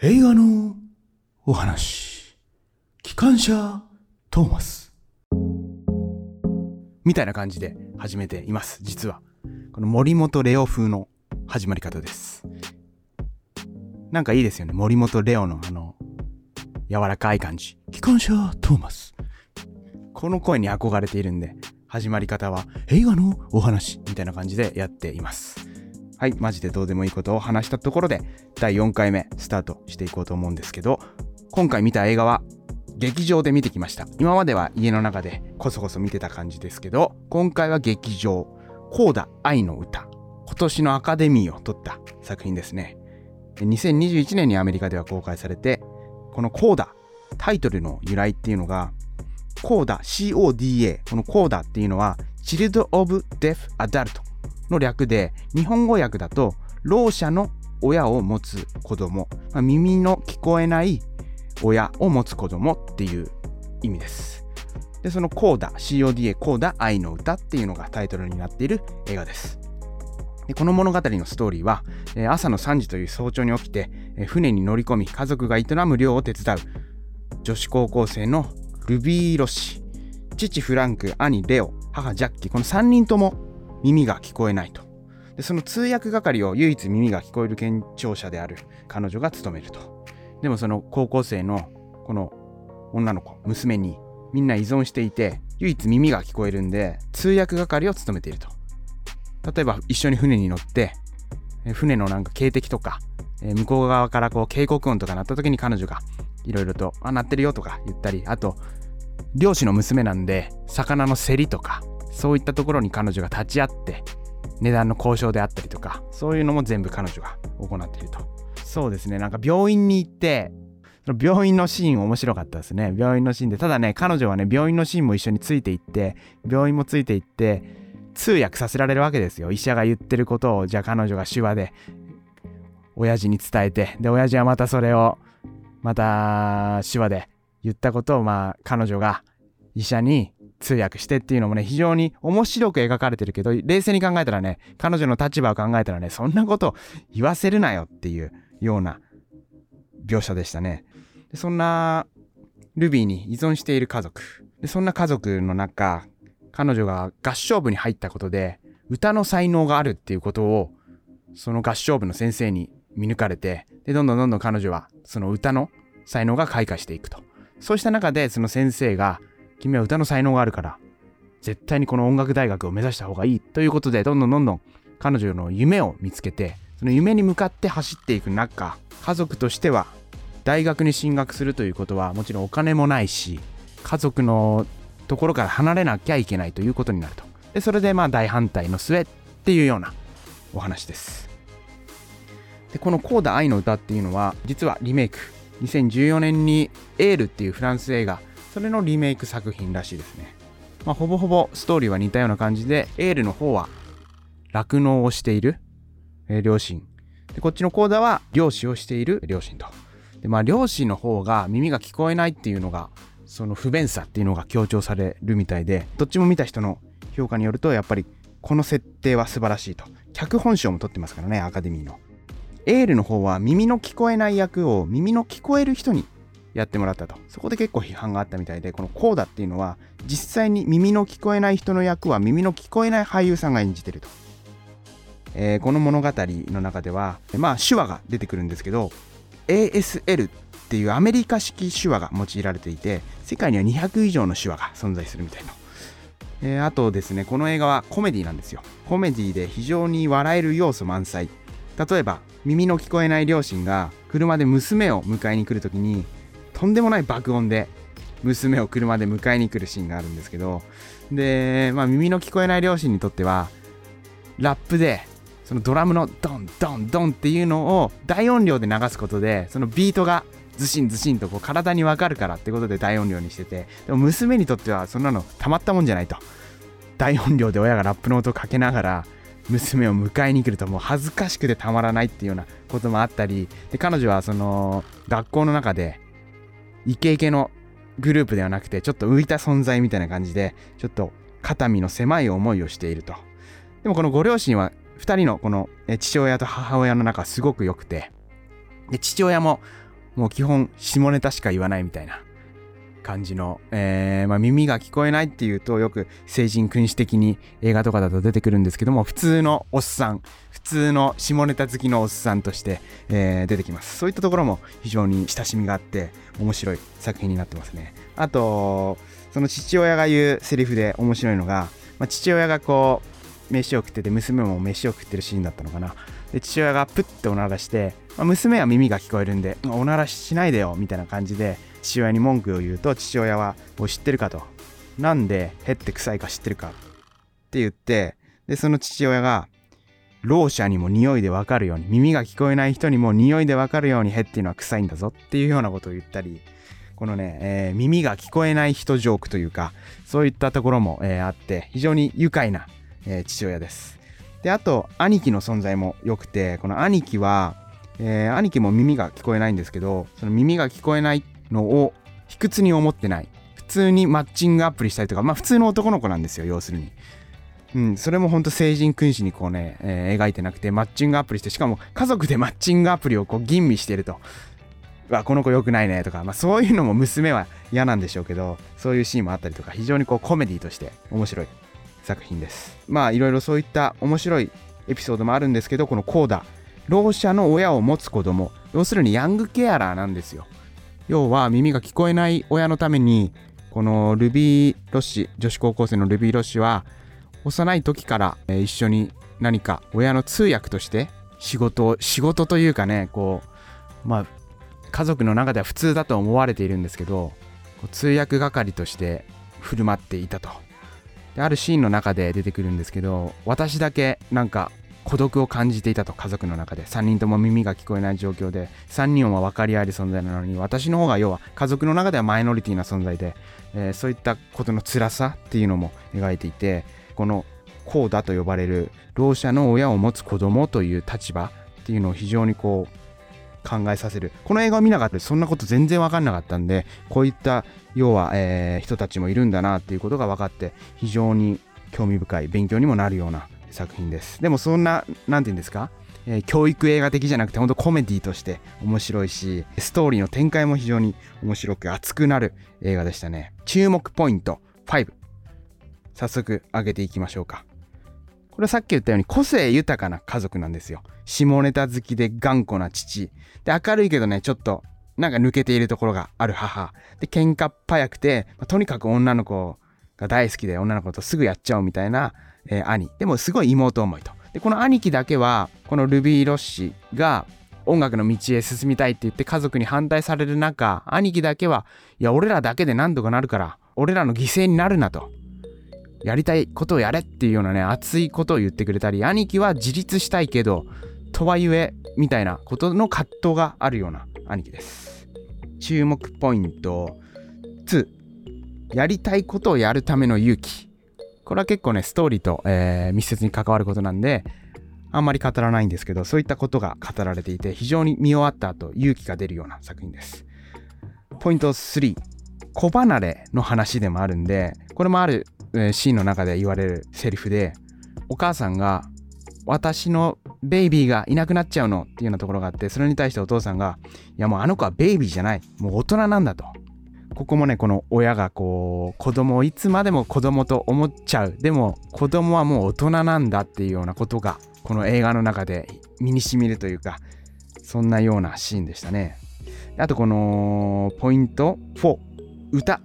映画のお話。機関車トーマス。みたいな感じで始めています、実は。この森本レオ風の始まり方です。なんかいいですよね、森本レオのあの、柔らかい感じ。機関車トーマス。この声に憧れているんで、始まり方は映画のお話みたいな感じでやっています。はい、マジでどうでもいいことを話したところで、第4回目スタートしていこうと思うんですけど、今回見た映画は劇場で見てきました。今までは家の中でこそこそ見てた感じですけど、今回は劇場、コーダ愛の歌。今年のアカデミーを取った作品ですね。2021年にアメリカでは公開されて、このコーダ、タイトルの由来っていうのが、コーダ、CODA、このコーダっていうのは、Child of Deaf Adult の略で、日本語訳だと、ろう者の親を持つ子供、まあ耳の聞こえない親を持つ子供っていう意味です。で、そのコーダ、CODA、コーダ、愛の歌っていうのがタイトルになっている映画です。でこの物語のストーリーは、朝の3時という早朝に起きて、船に乗り込み、家族が営む漁を手伝う女子高校生のルビー・ロシ、父フランク、兄レオ、母ジャッキー、この3人とも耳が聞こえないと。でその通訳係を唯一耳が聞こえる健聴者である彼女が務めると。でもその高校生のこの女の子、娘にみんな依存していて、唯一耳が聞こえるんで、通訳係を務めていると。例えば一緒に船に乗って、船のなんか警笛とか、向こう側からこう警告音とか鳴った時に彼女がいろいろと、あ、鳴ってるよとか言ったり、あと、漁師の娘なんで、魚の競りとか、そういったところに彼女が立ち会って、値段の交渉であったりとか、そういうのも全部彼女が行っていると。そうですね、なんか病院に行って、その病院のシーン面白かったですね。病院のシーンで。ただね、彼女はね、病院のシーンも一緒についていって、病院もついていって、通訳させられるわけですよ。医者が言ってることを、じゃあ彼女が手話で、親父に伝えて、で、親父はまたそれを、また手話で言ったことを、まあ、彼女が医者に通訳してっていうのもね、非常に面白く描かれてるけど、冷静に考えたらね、彼女の立場を考えたらね、そんなこと言わせるなよっていうような描写でしたね。でそんなルビーに依存している家族。でそんな家族の中、彼女が合唱部に入ったことで、歌の才能があるっていうことを、その合唱部の先生に見抜かれて、で、どんどんどんどん彼女は、その歌の才能が開花していくと。そうした中で、その先生が、君は歌の才能があるから、絶対にこの音楽大学を目指した方がいいということで、どんどんどんどん彼女の夢を見つけて、その夢に向かって走っていく中、家族としては、大学に進学するということはもちろんお金もないし、家族のところから離れなきゃいけないということになると。で、それでまあ大反対の末っていうようなお話です。で、このコーダ愛の歌っていうのは、実はリメイク。2014年にエールっていうフランス映画、それのリメイク作品らしいですね。まあ、ほぼほぼストーリーは似たような感じで、エールの方は酪農をしている、えー両親。で、こっちのコーダは漁師をしている両親と。で、まあ、漁師の方が耳が聞こえないっていうのが、その不便さっていうのが強調されるみたいで、どっちも見た人の評価によると、やっぱりこの設定は素晴らしいと。脚本賞も取ってますからね、アカデミーの。エールの方は耳の聞こえない役を耳の聞こえる人にやってもらったと。そこで結構批判があったみたいで、このコーダっていうのは、実際に耳の聞こえない人の役は耳の聞こえない俳優さんが演じてると。えーこの物語の中では、まあ手話が出てくるんですけど、ASL っていうアメリカ式手話が用いられていて、世界には200以上の手話が存在するみたいな。えーあとですね、この映画はコメディなんですよ。コメディで非常に笑える要素満載。例えば、耳の聞こえない両親が車で娘を迎えに来るときに、とんでもない爆音で娘を車で迎えに来るシーンがあるんですけど、で、まあ耳の聞こえない両親にとっては、ラップで、そのドラムのドンドンドンっていうのを大音量で流すことで、そのビートがズシンズシンとこう体にわかるからってことで大音量にしてて、でも娘にとってはそんなのたまったもんじゃないと。大音量で親がラップの音をかけながら、娘を迎えに来るともう恥ずかしくてたまらないっていうようなこともあったり、で彼女はその学校の中でイケイケのグループではなくてちょっと浮いた存在みたいな感じでちょっと肩身の狭い思いをしていると。でもこのご両親は2人のこの父親と母親の中すごく良くてで父親ももう基本下ネタしか言わないみたいな。感じの、えー、まあ、耳が聞こえないっていうとよく成人君主的に映画とかだと出てくるんですけども普通のおっさん普通の下ネタ好きのおっさんとして、えー、出てきます。そういったところも非常に親しみがあって面白い作品になってますね。あとその父親が言うセリフで面白いのが、まあ、父親がこう飯を食ってて娘も飯を食ってるシーンだったのかな。で父親がプッておならして、まあ、娘は耳が聞こえるんでおならしないでよみたいな感じで父親に文句を言うと父親は「もう知ってるか」と「なんでへって臭いか知ってるか」って言ってでその父親がろう者にも匂いでわかるように耳が聞こえない人にも匂いでわかるようにへっていうのは臭いんだぞっていうようなことを言ったりこのね、えー、耳が聞こえない人ジョークというかそういったところも、えー、あって非常に愉快な、えー、父親です。であと兄貴の存在も良くてこの兄貴は、えー兄貴も耳が聞こえないんですけどその耳が聞こえないのを卑屈に思ってない。普通にマッチングアプリしたりとかまあ普通の男の子なんですよ要するに。うん、それもほんと成人君子にこうね、えー、描いてなくてマッチングアプリしてしかも家族でマッチングアプリをこう吟味してると。わこの子良くないねとか、まあ、そういうのも娘は嫌なんでしょうけどそういうシーンもあったりとか非常にこうコメディとして面白い作品です。まあいろいろそういった面白いエピソードもあるんですけどこのコーダろう者の親を持つ子供。要するにヤングケアラーなんですよ。要は耳が聞こえない親のためにこのルビー・ロッシ女子高校生のルビー・ロッシは幼い時から一緒に何か親の通訳として仕事を仕事というかねこうまあ家族の中では普通だと思われているんですけど通訳係として振る舞っていたと。であるシーンの中で出てくるんですけど私だけなんか孤独を感じていたと家族の中で3人とも耳が聞こえない状況で3人は分かり合える存在なのに私の方が要は家族の中ではマイノリティな存在で、えー、そういったことの辛さっていうのも描いていてこのこうだと呼ばれるろう者の親を持つ子供という立場っていうのを非常にこう考えさせる。この映画を見なかったらそんなこと全然分かんなかったんでこういった要は、えー、人たちもいるんだなっていうことが分かって非常に興味深い勉強にもなるような作品です。でもそんな、なんて言うんですか、えー、教育映画的じゃなくて、ほんとコメディとして面白いし、ストーリーの展開も非常に面白く熱くなる映画でしたね。注目ポイント5。早速上げていきましょうか。これさっき言ったように個性豊かな家族なんですよ。下ネタ好きで頑固な父。で、明るいけどね、ちょっとなんか抜けているところがある母。で、喧嘩っ早くて、まあ、とにかく女の子が大好きで女の子とすぐやっちゃうみたいなえー、兄。でもすごい妹思いと。でこの兄貴だけはこのルビー・ロッシが音楽の道へ進みたいって言って家族に反対される中兄貴だけはいや俺らだけで何とかなるから俺らの犠牲になるなと。やりたいことをやれっていうようなね熱いことを言ってくれたり兄貴は自立したいけどとはいえみたいなことの葛藤があるような兄貴です。注目ポイント。2やりたいことをやるための勇気。これは結構ね、ストーリーと、えー、密接に関わることなんで、あんまり語らないんですけど、そういったことが語られていて、非常に見終わった後、勇気が出るような作品です。ポイント3、子離れの話でもあるんで、これもある、えー、シーンの中で言われるセリフで、お母さんが、私のベイビーがいなくなっちゃうのっていうようなところがあって、それに対してお父さんが、いやもうあの子はベイビーじゃない、もう大人なんだと。ここもねこの親がこう子供をいつまでも子供と思っちゃうでも子供はもう大人なんだっていうようなことがこの映画の中で身にしみるというかそんなようなシーンでしたね。あとこのポイント4歌。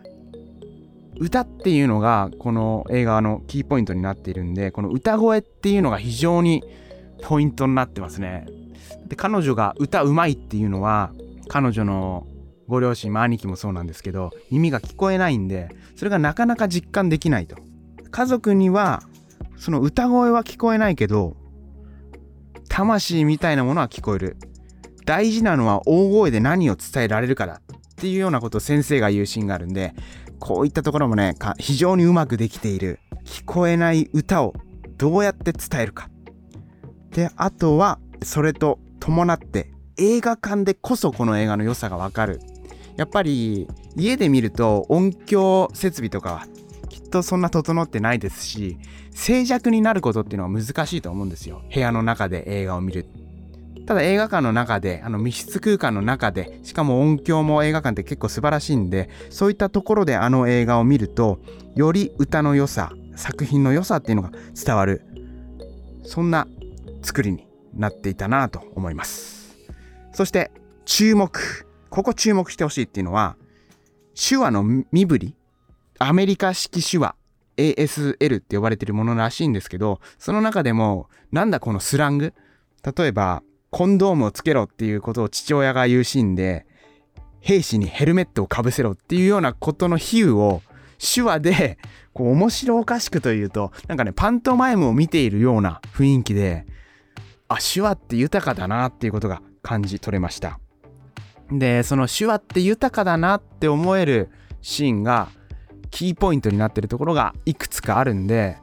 歌っていうのがこの映画のキーポイントになっているんでこの歌声っていうのが非常にポイントになってますね。で彼女が歌うまいっていうのは彼女のご両親も兄貴もそうなんですけど耳が聞こえないんでそれがなかなか実感できないと。家族にはその歌声は聞こえないけど魂みたいなものは聞こえる。大事なのは大声で何を伝えられるかだ。っていうようなことを先生が言うシーンがあるんでこういったところもね非常にうまくできている。聞こえない歌をどうやって伝えるか。であとはそれと伴って映画館でこそこの映画の良さがわかる。やっぱり家で見ると音響設備とかはきっとそんな整ってないですし静寂になることっていうのは難しいと思うんですよ。部屋の中で映画を見る。ただ映画館の中で、あの密室空間の中で、しかも音響も映画館って結構素晴らしいんで、そういったところであの映画を見ると、より歌の良さ、作品の良さっていうのが伝わる、そんな作りになっていたなと思います。そして注目、ここ注目してほしいっていうのは、手話の身振り、アメリカ式手話、ASL って呼ばれてるものらしいんですけど、その中でも、なんだこのスラング？例えば、コンドームをつけろっていうことを父親が言うシーンで、兵士にヘルメットをかぶせろっていうようなことの比喩を手話でこう面白おかしくというとなんかねパントマイムを見ているような雰囲気であ手話って豊かだなっていうことが感じ取れました。でその手話って豊かだなって思えるシーンがキーポイントになってるところがいくつかあるんで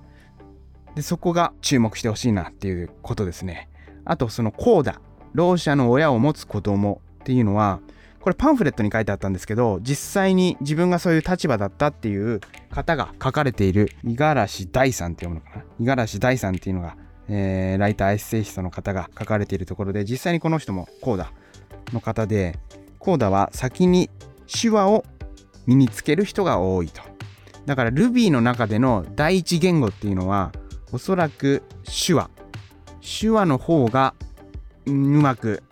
でそこが注目してほしいなっていうことですね。あとそのコーダろう者の親を持つ子供っていうのはこれパンフレットに書いてあったんですけど実際に自分がそういう立場だったっていう方が書かれている五十嵐大さんって読むのかな？五十嵐大さんっていうのが、えー、ライターエッセイストの方が書かれているところで実際にこの人もコーダの方でコーダは先に手話を身につける人が多いと。だから Ruby の中での第一言語っていうのはおそらく手話。手話の方がうまく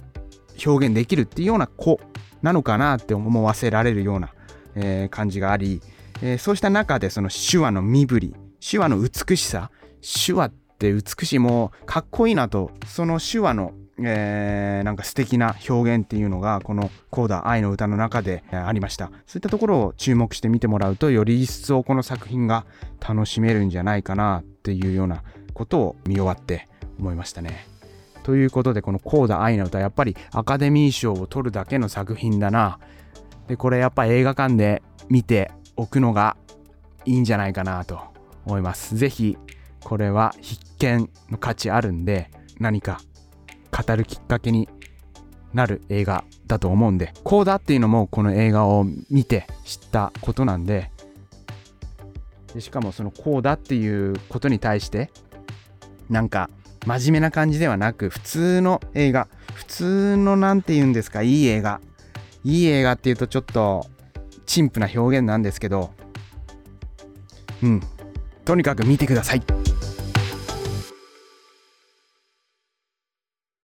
表現できるっていうような子なのかなって思わせられるような、えー、感じがあり、えー、そうした中でその手話の身振り手話の美しさ手話って美しいもうかっこいいなとその手話のえー、なんか素敵な表現っていうのがこの「コーダ愛の歌」の中でありました。そういったところを注目して見てもらうとより一層この作品が楽しめるんじゃないかなっていうようなことを見終わって思いましたね。ということでこの「コーダ愛の歌」やっぱりアカデミー賞を取るだけの作品だな。でこれやっぱ映画館で見ておくのがいいんじゃないかなと思います。是非これは必見の価値あるんで何か語るきっかけになる映画だと思うんでこうだっていうのもこの映画を見て知ったことなんででしかもそのこうだっていうことに対してなんか真面目な感じではなく普通の映画普通の何て言うんですかいい映画いい映画っていうとちょっと陳腐な表現なんですけどうん。とにかく見てください。